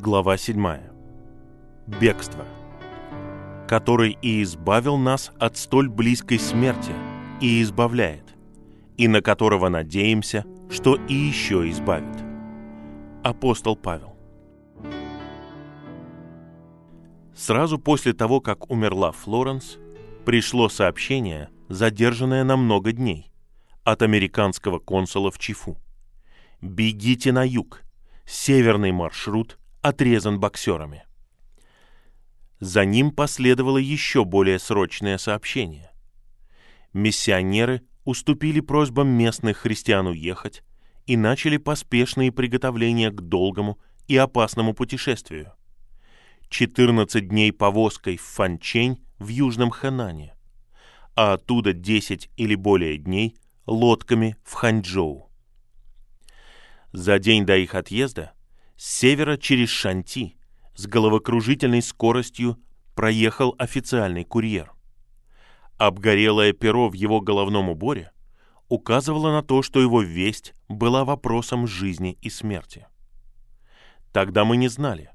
Глава 7. Бегство. Который и избавил нас от столь близкой смерти, и избавляет, и на которого надеемся, что и еще избавит. Апостол Павел. Сразу после того, как умерла Флоренс, пришло сообщение, задержанное на много дней, от американского консула в Чифу. «Бегите на юг, северный маршрут отрезан боксерами. За ним последовало еще более срочное сообщение. Миссионеры уступили просьбам местных христиан уехать и начали поспешные приготовления к долгому и опасному путешествию. 14 дней повозкой в Фанчень в Южном Хэнане, а оттуда 10 или более дней лодками в Ханчжоу. За день до их отъезда с севера через Шанти с головокружительной скоростью проехал официальный курьер. Обгорелое перо в его головном уборе указывало на то, что его весть была вопросом жизни и смерти. Тогда мы не знали,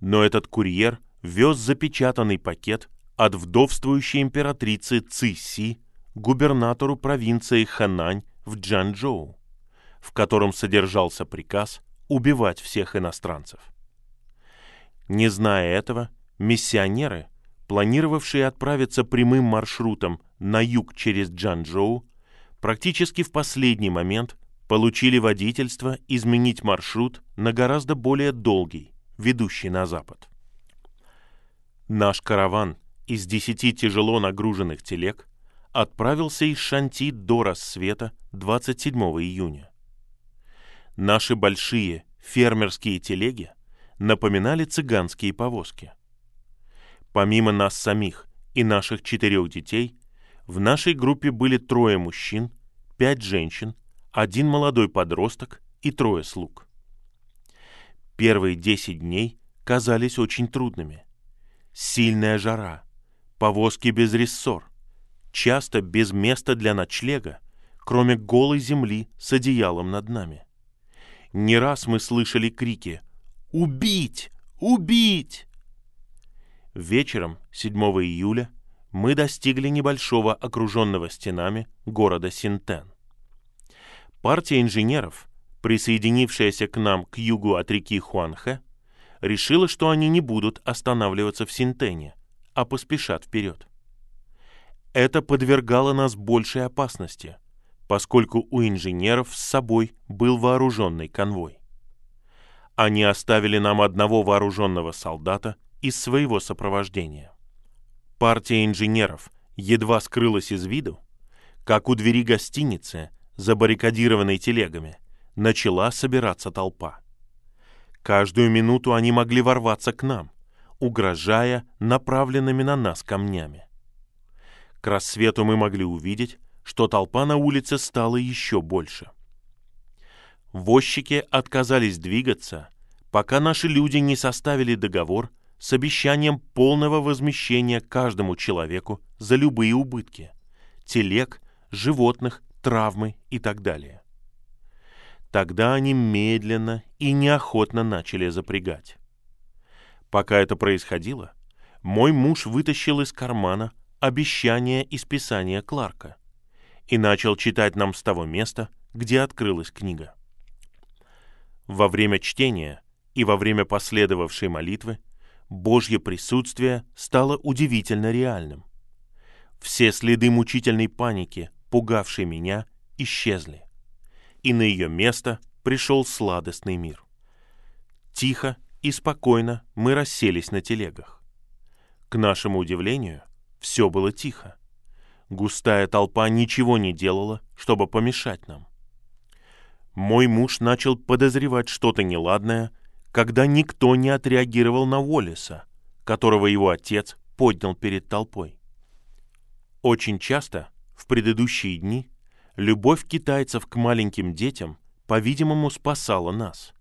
но этот курьер вез запечатанный пакет от вдовствующей императрицы Ци губернатору провинции Ханань в Джанчжоу, в котором содержался приказ убивать всех иностранцев. Не зная этого, миссионеры, планировавшие отправиться прямым маршрутом на юг через Джанчжоу, практически в последний момент получили водительство изменить маршрут на гораздо более долгий, ведущий на запад. Наш караван из десяти тяжело нагруженных телег отправился из Шанти до рассвета 27 июня. Наши большие фермерские телеги напоминали цыганские повозки. Помимо нас самих и наших четырех детей, в нашей группе были трое мужчин, пять женщин, один молодой подросток и трое слуг. Первые десять дней казались очень трудными. Сильная жара, повозки без рессор, часто без места для ночлега, кроме голой земли с одеялом над нами. Не раз мы слышали крики «Убить! Убить!». Вечером 7 июля мы достигли небольшого окруженного стенами города Синтен. Партия инженеров, присоединившаяся к нам к югу от реки Хуанхэ, решила, что они не будут останавливаться в Синтене, а поспешат вперед. Это подвергало нас большей опасности – поскольку у инженеров с собой был вооруженный конвой. Они оставили нам одного вооруженного солдата из своего сопровождения. Партия инженеров едва скрылась из виду, как у двери гостиницы, забаррикадированной телегами, начала собираться толпа. Каждую минуту они могли ворваться к нам, угрожая направленными на нас камнями. К рассвету мы могли увидеть, что толпа на улице стала еще больше. Возчики отказались двигаться, пока наши люди не составили договор с обещанием полного возмещения каждому человеку за любые убытки – телег, животных, травмы и так далее. Тогда они медленно и неохотно начали запрягать. Пока это происходило, мой муж вытащил из кармана обещание из писания Кларка – и начал читать нам с того места, где открылась книга. Во время чтения и во время последовавшей молитвы Божье присутствие стало удивительно реальным. Все следы мучительной паники, пугавшей меня, исчезли, и на ее место пришел сладостный мир. Тихо и спокойно мы расселись на телегах. К нашему удивлению, все было тихо. Густая толпа ничего не делала, чтобы помешать нам. Мой муж начал подозревать что-то неладное, когда никто не отреагировал на Уоллеса, которого его отец поднял перед толпой. Очень часто, в предыдущие дни, любовь китайцев к маленьким детям, по-видимому, спасала нас.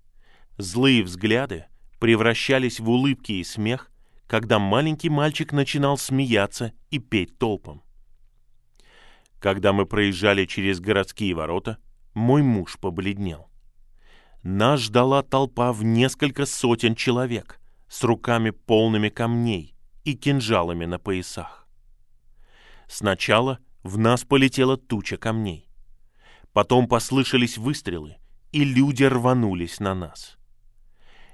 Злые взгляды превращались в улыбки и смех, когда маленький мальчик начинал смеяться и петь толпам. Когда мы проезжали через городские ворота, мой муж побледнел. нас ждала толпа в несколько сотен человек с руками полными камней и кинжалами на поясах. Сначала в нас полетела туча камней. Потом послышались выстрелы, и люди рванулись на нас.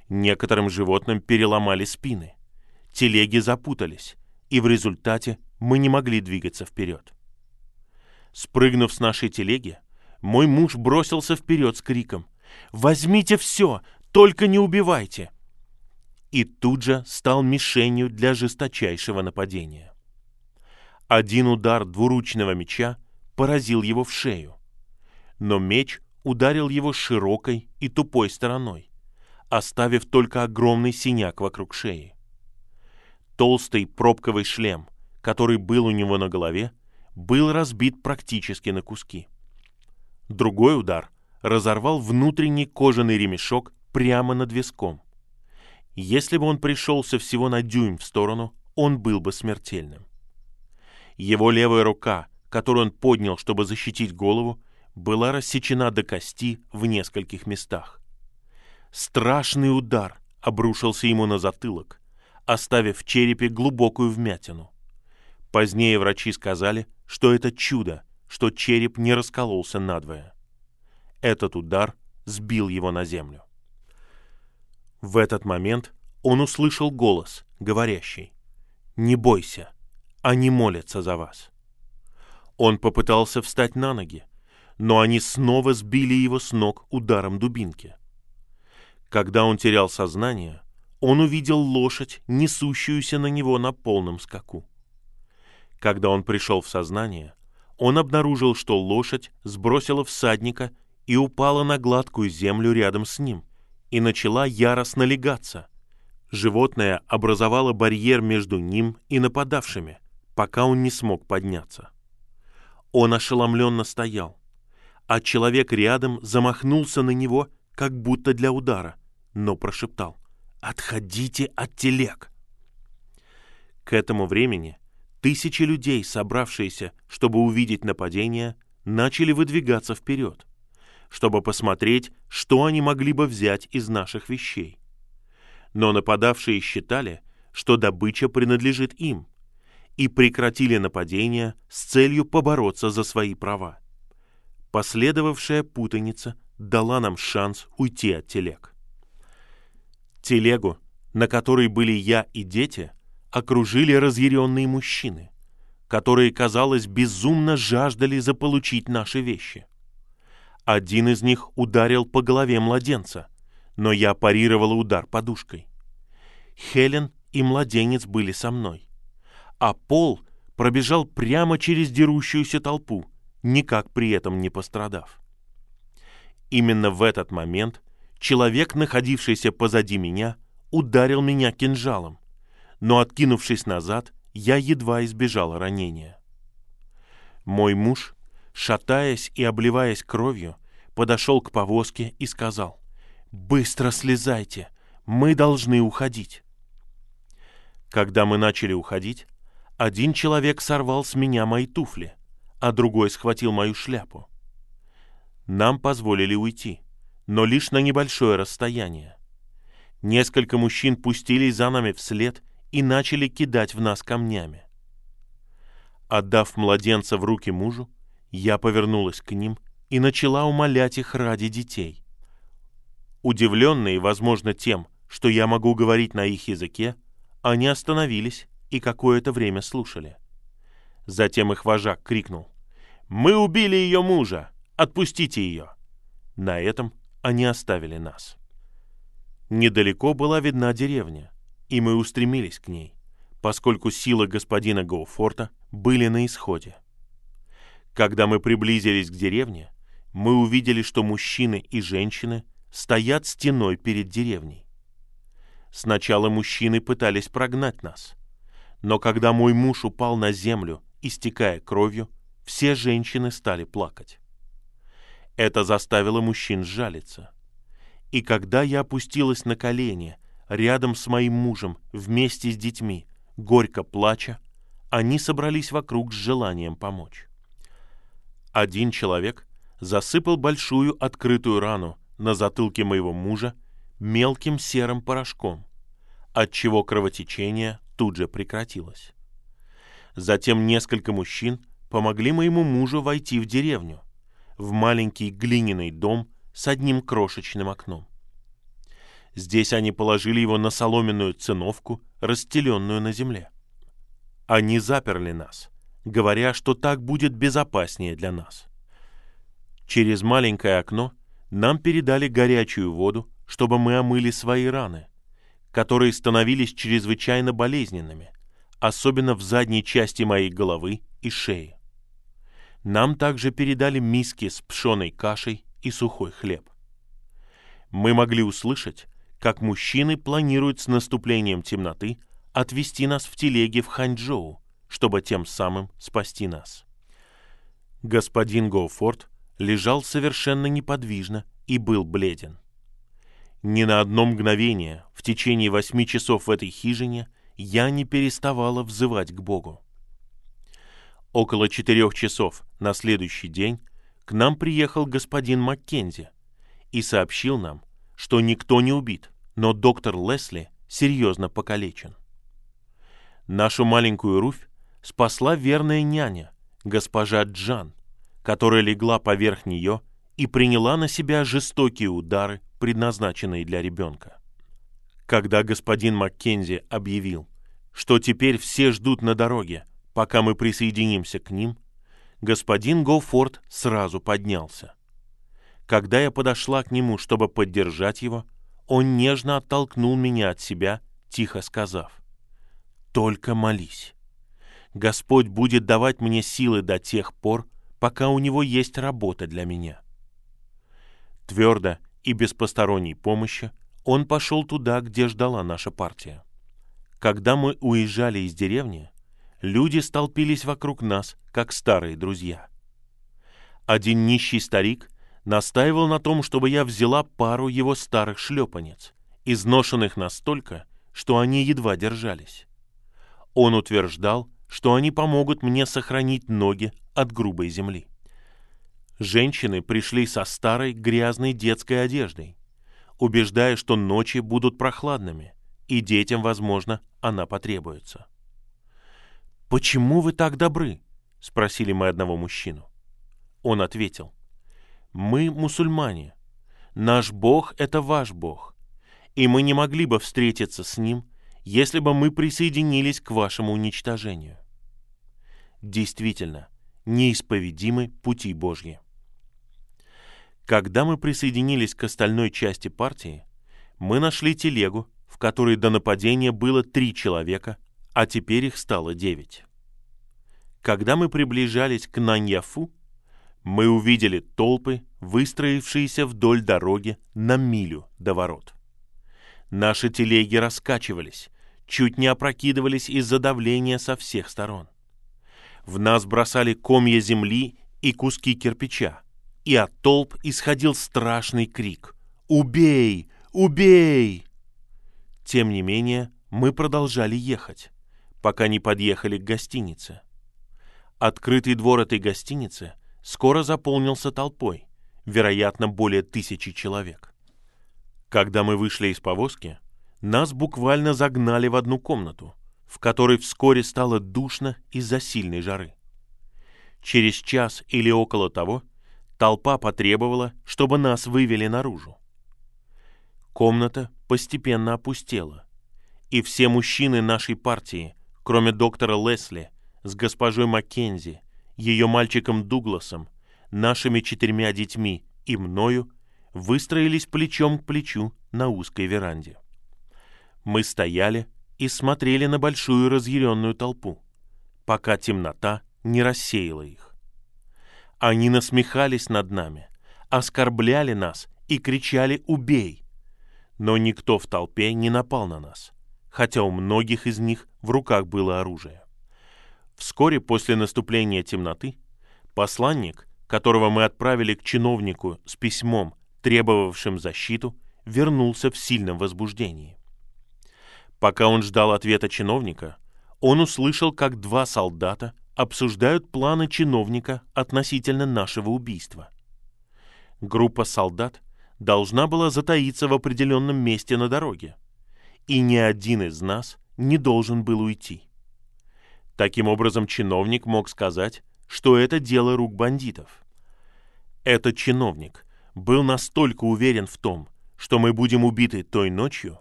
Некоторым животным переломали спины, телеги запутались, и в результате мы не могли двигаться вперед. Спрыгнув с нашей телеги, мой муж бросился вперед с криком «Возьмите все, только не убивайте!» И тут же стал мишенью для жесточайшего нападения. Один удар двуручного меча поразил его в шею, но меч ударил его широкой и тупой стороной, оставив только огромный синяк вокруг шеи. Толстый пробковый шлем, который был у него на голове, был разбит практически на куски. Другой удар разорвал внутренний кожаный ремешок прямо над виском. Если бы он пришелся всего на дюйм в сторону, он был бы смертельным. Его левая рука, которую он поднял, чтобы защитить голову, была рассечена до кости в нескольких местах. Страшный удар обрушился ему на затылок, оставив в черепе глубокую вмятину. Позднее врачи сказали, что это чудо, что череп не раскололся надвое. Этот удар сбил его на землю. В этот момент он услышал голос, говорящий «Не бойся, они молятся за вас». Он попытался встать на ноги, но они снова сбили его с ног ударом дубинки. Когда он терял сознание, он увидел лошадь, несущуюся на него на полном скаку. Когда он пришел в сознание, он обнаружил, что лошадь сбросила всадника и упала на гладкую землю рядом с ним и начала яростно легаться. Животное образовало барьер между ним и нападавшими, пока он не смог подняться. Он ошеломленно стоял, а человек рядом замахнулся на него, как будто для удара, но прошептал «Отходите от телег!». К этому времени тысячи людей, собравшиеся, чтобы увидеть нападение, начали выдвигаться вперед, чтобы посмотреть, что они могли бы взять из наших вещей. Но нападавшие считали, что добыча принадлежит им, и прекратили нападение с целью побороться за свои права. Последовавшая путаница дала нам шанс уйти от телег. Телегу, на которой были я и дети, окружили разъяренные мужчины, которые, казалось, безумно жаждали заполучить наши вещи. Один из них ударил по голове младенца, но я парировала удар подушкой. Хелен и младенец были со мной, а Пол пробежал прямо через дерущуюся толпу, никак при этом не пострадав. Именно в этот момент человек, находившийся позади меня, ударил меня кинжалом, но, откинувшись назад, я едва избежал ранения. Мой муж, шатаясь и обливаясь кровью, подошел к повозке и сказал, «Быстро слезайте, мы должны уходить». Когда мы начали уходить, один человек сорвал с меня мои туфли — а другой схватил мою шляпу. Нам позволили уйти, но лишь на небольшое расстояние. Несколько мужчин пустились за нами вслед и начали кидать в нас камнями. Отдав младенца в руки мужу, я повернулась к ним и начала умолять их ради детей. Удивленные, возможно, тем, что я могу говорить на их языке, они остановились и какое-то время слушали. Затем их вожак крикнул. «Мы убили ее мужа! Отпустите ее!» На этом они оставили нас. Недалеко была видна деревня, и мы устремились к ней, поскольку силы господина Гоуфорта были на исходе. Когда мы приблизились к деревне, мы увидели, что мужчины и женщины стоят стеной перед деревней. Сначала мужчины пытались прогнать нас, но когда мой муж упал на землю, истекая кровью, все женщины стали плакать. Это заставило мужчин сжалиться. И когда я опустилась на колени рядом с моим мужем вместе с детьми, горько плача, они собрались вокруг с желанием помочь. Один человек засыпал большую открытую рану на затылке моего мужа мелким серым порошком, отчего кровотечение тут же прекратилось. Затем несколько мужчин помогли моему мужу войти в деревню, в маленький глиняный дом с одним крошечным окном. Здесь они положили его на соломенную циновку, расстеленную на земле. Они заперли нас, говоря, что так будет безопаснее для нас. Через маленькое окно нам передали горячую воду, чтобы мы омыли свои раны, которые становились чрезвычайно болезненными, особенно в задней части моей головы и шеи. Нам также передали миски с пшеной кашей и сухой хлеб. Мы могли услышать, как мужчины планируют с наступлением темноты отвезти нас в телеге в Ханчжоу, чтобы тем самым спасти нас. Господин Гоуфорд лежал совершенно неподвижно и был бледен. Ни на одно мгновение в течение восьми часов в этой хижине я не переставала взывать к Богу. Около четырех часов на следующий день к нам приехал господин Маккензи и сообщил нам, что никто не убит, но доктор Лесли серьезно покалечен. Нашу маленькую Руфь спасла верная няня, госпожа Джан, которая легла поверх нее и приняла на себя жестокие удары предназначенные для ребенка. Когда господин Маккензи объявил, что теперь все ждут на дороге, пока мы присоединимся к ним, господин Гоуфорд сразу поднялся. Когда я подошла к нему, чтобы поддержать его, он нежно оттолкнул меня от себя, тихо сказав, «Только молись. Господь будет давать мне силы до тех пор, пока у него есть работа для меня». Твердо и без посторонней помощи он пошел туда, где ждала наша партия. Когда мы уезжали из деревни, люди столпились вокруг нас, как старые друзья. Один нищий старик настаивал на том, чтобы я взяла пару его старых шлепанец, изношенных настолько, что они едва держались. Он утверждал, что они помогут мне сохранить ноги от грубой земли. Женщины пришли со старой грязной детской одеждой, убеждая, что ночи будут прохладными, и детям, возможно, она потребуется. «Почему вы так добры?» — спросили мы одного мужчину. Он ответил, «Мы мусульмане. Наш Бог — это ваш Бог, и мы не могли бы встретиться с Ним, если бы мы присоединились к вашему уничтожению». Действительно, неисповедимы пути Божьи. Когда мы присоединились к остальной части партии, мы нашли телегу, в которой до нападения было три человека, а теперь их стало девять. Когда мы приближались к Наньяфу, мы увидели толпы, выстроившиеся вдоль дороги на милю до ворот. Наши телеги раскачивались, чуть не опрокидывались из-за давления со всех сторон. В нас бросали комья земли и куски кирпича, и от толп исходил страшный крик «Убей! Убей!». Тем не менее, мы продолжали ехать, пока не подъехали к гостинице. Открытый двор этой гостиницы скоро заполнился толпой, вероятно, более тысячи человек. Когда мы вышли из повозки, нас буквально загнали в одну комнату, в которой вскоре стало душно из-за сильной жары. Через час или около того толпа потребовала, чтобы нас вывели наружу. Комната постепенно опустела, и все мужчины нашей партии, кроме доктора Лесли, с госпожой Маккензи, ее мальчиком Дугласом, нашими четырьмя детьми и мною, выстроились плечом к плечу на узкой веранде. Мы стояли и смотрели на большую разъяренную толпу, пока темнота не рассеяла их. Они насмехались над нами, оскорбляли нас и кричали «Убей!». Но никто в толпе не напал на нас, хотя у многих из них в руках было оружие. Вскоре после наступления темноты посланник, которого мы отправили к чиновнику с письмом, требовавшим защиту, вернулся в сильном возбуждении. Пока он ждал ответа чиновника, он услышал, как два солдата обсуждают планы чиновника относительно нашего убийства. Группа солдат должна была затаиться в определенном месте на дороге, и ни один из нас не должен был уйти. Таким образом, чиновник мог сказать, что это дело рук бандитов. Этот чиновник был настолько уверен в том, что мы будем убиты той ночью,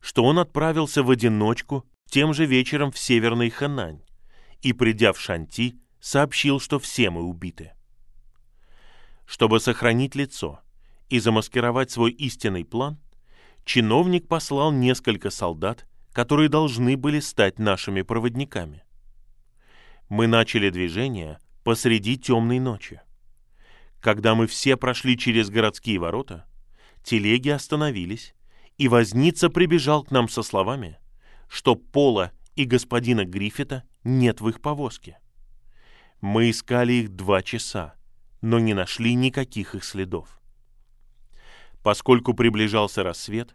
что он отправился в одиночку тем же вечером в Северный Ханань и, придя в Шанти, сообщил, что все мы убиты. Чтобы сохранить лицо и замаскировать свой истинный план, чиновник послал несколько солдат, которые должны были стать нашими проводниками. Мы начали движение посреди темной ночи. Когда мы все прошли через городские ворота, телеги остановились, и возница прибежал к нам со словами, что Пола и господина Гриффита нет в их повозке. Мы искали их два часа, но не нашли никаких их следов. Поскольку приближался рассвет,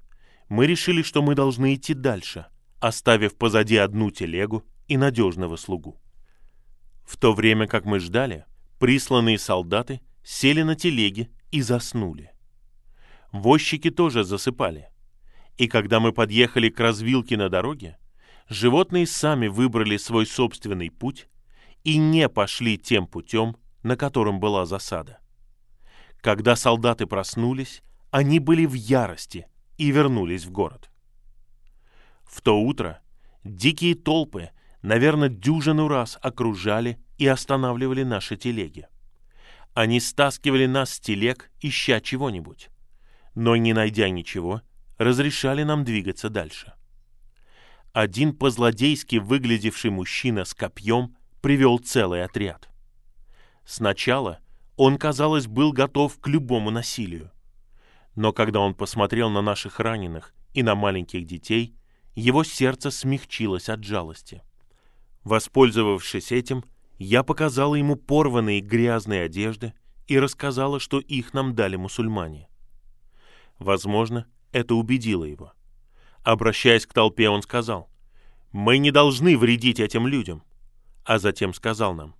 мы решили, что мы должны идти дальше, оставив позади одну телегу и надежного слугу. В то время как мы ждали, присланные солдаты сели на телеги и заснули. Возчики тоже засыпали. И когда мы подъехали к развилке на дороге, животные сами выбрали свой собственный путь и не пошли тем путем, на котором была засада. Когда солдаты проснулись, они были в ярости и вернулись в город. В то утро дикие толпы, наверное, дюжину раз окружали и останавливали наши телеги. Они стаскивали нас с телег, ища чего-нибудь. Но, не найдя ничего, разрешали нам двигаться дальше. Один по-злодейски выглядевший мужчина с копьем привел целый отряд. Сначала он, казалось, был готов к любому насилию. Но когда он посмотрел на наших раненых и на маленьких детей, его сердце смягчилось от жалости. Воспользовавшись этим, я показала ему порванные грязные одежды и рассказала, что их нам дали мусульмане. Возможно, это убедило его. Обращаясь к толпе, он сказал, «Мы не должны вредить этим людям», а затем сказал нам,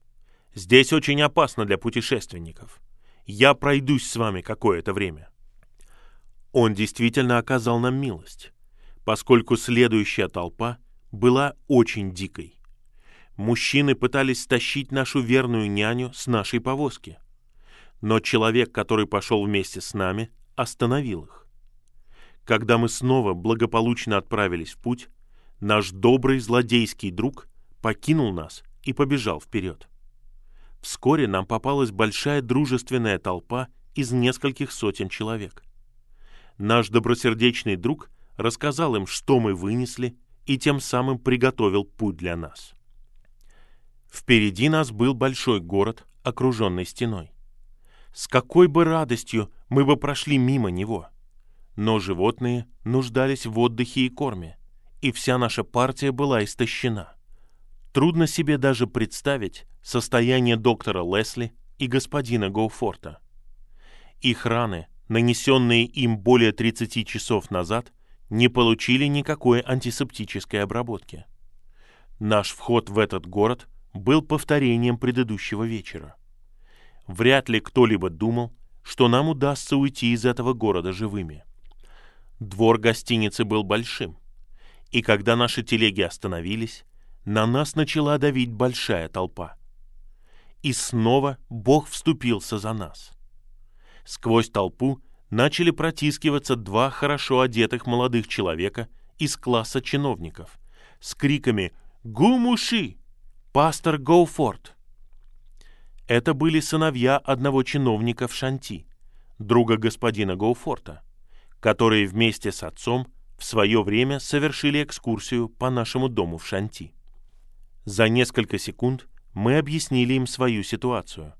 «Здесь очень опасно для путешественников. Я пройдусь с вами какое-то время». Он действительно оказал нам милость, поскольку следующая толпа была очень дикой. Мужчины пытались стащить нашу верную няню с нашей повозки. Но человек, который пошел вместе с нами, остановил их. Когда мы снова благополучно отправились в путь, наш добрый злодейский друг покинул нас и побежал вперед. Вскоре нам попалась большая дружественная толпа из нескольких сотен человек. Наш добросердечный друг рассказал им, что мы вынесли, и тем самым приготовил путь для нас. Впереди нас был большой город, окруженный стеной. С какой бы радостью мы бы прошли мимо него. Но животные нуждались в отдыхе и корме, и вся наша партия была истощена. Трудно себе даже представить состояние доктора Лесли и господина Гоуфорта. Их раны, нанесенные им более 30 часов назад, не получили никакой антисептической обработки. Наш вход в этот город был повторением предыдущего вечера. Вряд ли кто-либо думал, что нам удастся уйти из этого города живыми. Двор гостиницы был большим, и когда наши телеги остановились, на нас начала давить большая толпа. И снова Бог вступился за нас. Сквозь толпу начали протискиваться два хорошо одетых молодых человека из класса чиновников с криками «Гумуши! Пастор Гоуфорд. Это были сыновья одного чиновника в Шанти, друга господина Гоуфорта, которые вместе с отцом в свое время совершили экскурсию по нашему дому в Шанти. За несколько секунд мы объяснили им свою ситуацию,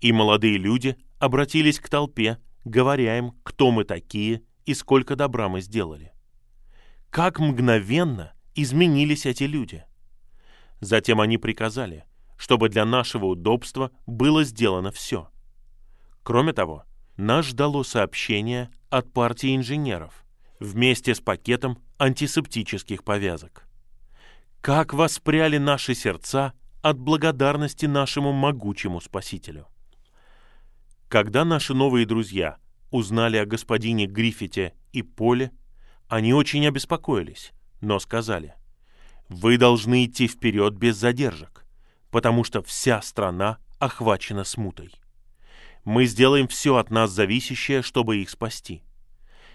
и молодые люди обратились к толпе, говоря им, кто мы такие и сколько добра мы сделали. Как мгновенно изменились эти люди – Затем они приказали, чтобы для нашего удобства было сделано все. Кроме того, нас ждало сообщение от партии инженеров вместе с пакетом антисептических повязок. Как воспряли наши сердца от благодарности нашему могучему Спасителю. Когда наши новые друзья узнали о господине Гриффите и Поле, они очень обеспокоились, но сказали, «Вы должны идти вперед без задержек, потому что вся страна охвачена смутой. Мы сделаем все от нас зависящее, чтобы их спасти.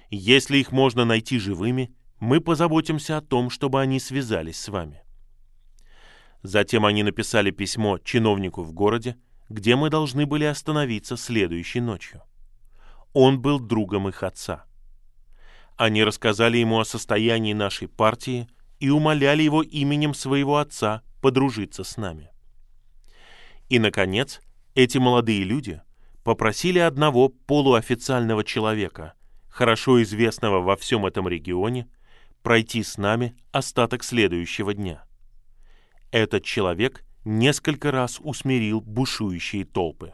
Если их можно найти живыми, мы позаботимся о том, чтобы они связались с вами». Затем они написали письмо чиновнику в городе, где мы должны были остановиться следующей ночью. Он был другом их отца. Они рассказали ему о состоянии нашей партии и умоляли его именем своего отца подружиться с нами. И, наконец, эти молодые люди попросили одного полуофициального человека, хорошо известного во всем этом регионе, пройти с нами остаток следующего дня. Этот человек несколько раз усмирил бушующие толпы.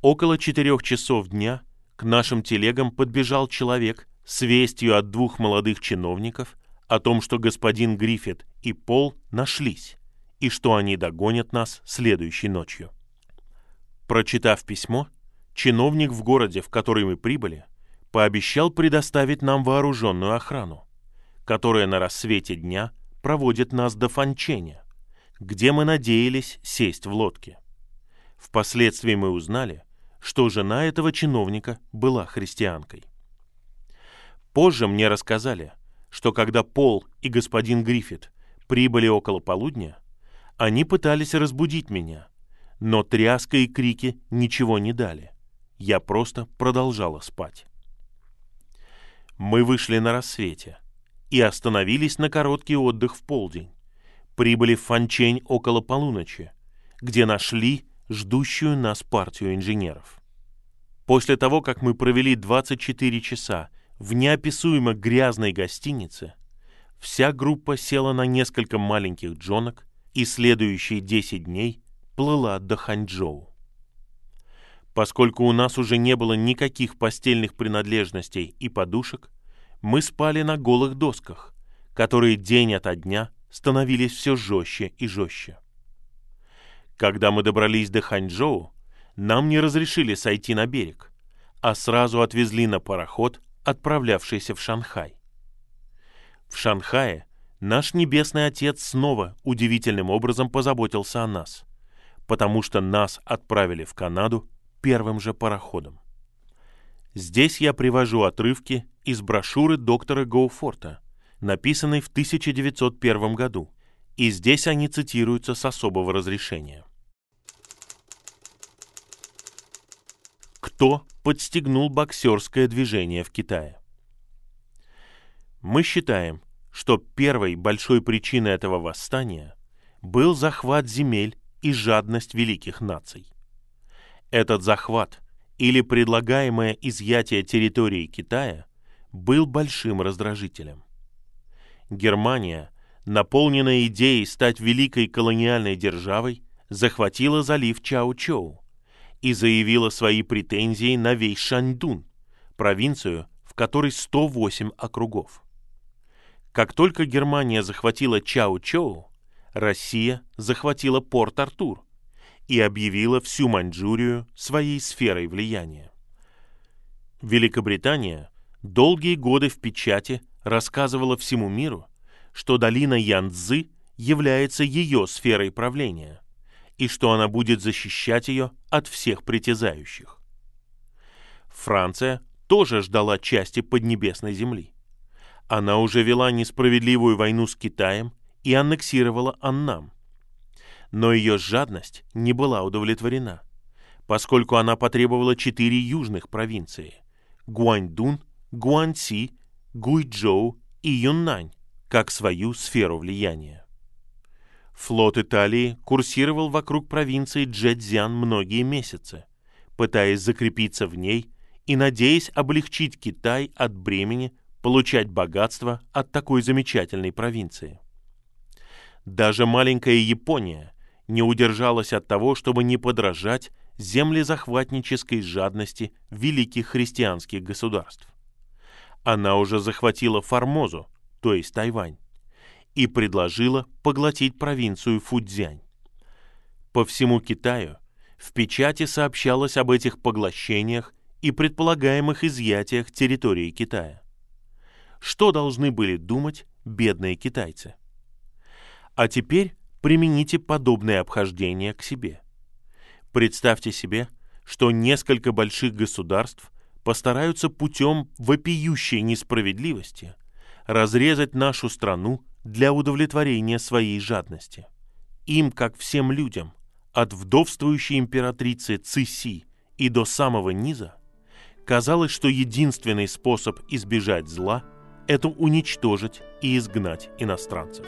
Около четырех часов дня к нашим телегам подбежал человек с вестью от двух молодых чиновников о том, что господин Гриффит и Пол нашлись, и что они догонят нас следующей ночью. Прочитав письмо, чиновник в городе, в который мы прибыли, пообещал предоставить нам вооруженную охрану, которая на рассвете дня проводит нас до Фанченя, где мы надеялись сесть в лодке. Впоследствии мы узнали, что жена этого чиновника была христианкой. Позже мне рассказали, что когда Пол и господин Гриффит прибыли около полудня, они пытались разбудить меня, но тряска и крики ничего не дали. Я просто продолжала спать. Мы вышли на рассвете и остановились на короткий отдых в полдень прибыли в Фанчень около полуночи, где нашли ждущую нас партию инженеров. После того, как мы провели 24 часа в неописуемо грязной гостинице, вся группа села на несколько маленьких джонок и следующие 10 дней плыла до Ханчжоу. Поскольку у нас уже не было никаких постельных принадлежностей и подушек, мы спали на голых досках, которые день ото дня становились все жестче и жестче. Когда мы добрались до Ханчжоу, нам не разрешили сойти на берег, а сразу отвезли на пароход, отправлявшийся в Шанхай. В Шанхае наш Небесный Отец снова удивительным образом позаботился о нас, потому что нас отправили в Канаду первым же пароходом. Здесь я привожу отрывки из брошюры доктора Гоуфорта, написанный в 1901 году, и здесь они цитируются с особого разрешения. Кто подстегнул боксерское движение в Китае? Мы считаем, что первой большой причиной этого восстания был захват земель и жадность великих наций. Этот захват или предлагаемое изъятие территории Китая был большим раздражителем. Германия, наполненная идеей стать великой колониальной державой, захватила залив Чао-Чоу и заявила свои претензии на весь Шаньдун, провинцию, в которой 108 округов. Как только Германия захватила Чао-Чоу, Россия захватила Порт-Артур и объявила всю Маньчжурию своей сферой влияния. Великобритания долгие годы в печати рассказывала всему миру, что долина Янцзы является ее сферой правления и что она будет защищать ее от всех притязающих. Франция тоже ждала части Поднебесной земли. Она уже вела несправедливую войну с Китаем и аннексировала Аннам. Но ее жадность не была удовлетворена, поскольку она потребовала четыре южных провинции – Гуаньдун, Гуанси, Гуйчжоу и Юннань как свою сферу влияния. Флот Италии курсировал вокруг провинции Джэцзян многие месяцы, пытаясь закрепиться в ней и надеясь облегчить Китай от бремени получать богатство от такой замечательной провинции. Даже маленькая Япония не удержалась от того, чтобы не подражать землезахватнической жадности великих христианских государств. Она уже захватила Формозу, то есть Тайвань, и предложила поглотить провинцию Фудзянь. По всему Китаю в печати сообщалось об этих поглощениях и предполагаемых изъятиях территории Китая. Что должны были думать бедные китайцы? А теперь примените подобное обхождение к себе. Представьте себе, что несколько больших государств постараются путем вопиющей несправедливости разрезать нашу страну для удовлетворения своей жадности. Им, как всем людям, от вдовствующей императрицы Циси и до самого низа, казалось, что единственный способ избежать зла – это уничтожить и изгнать иностранцев.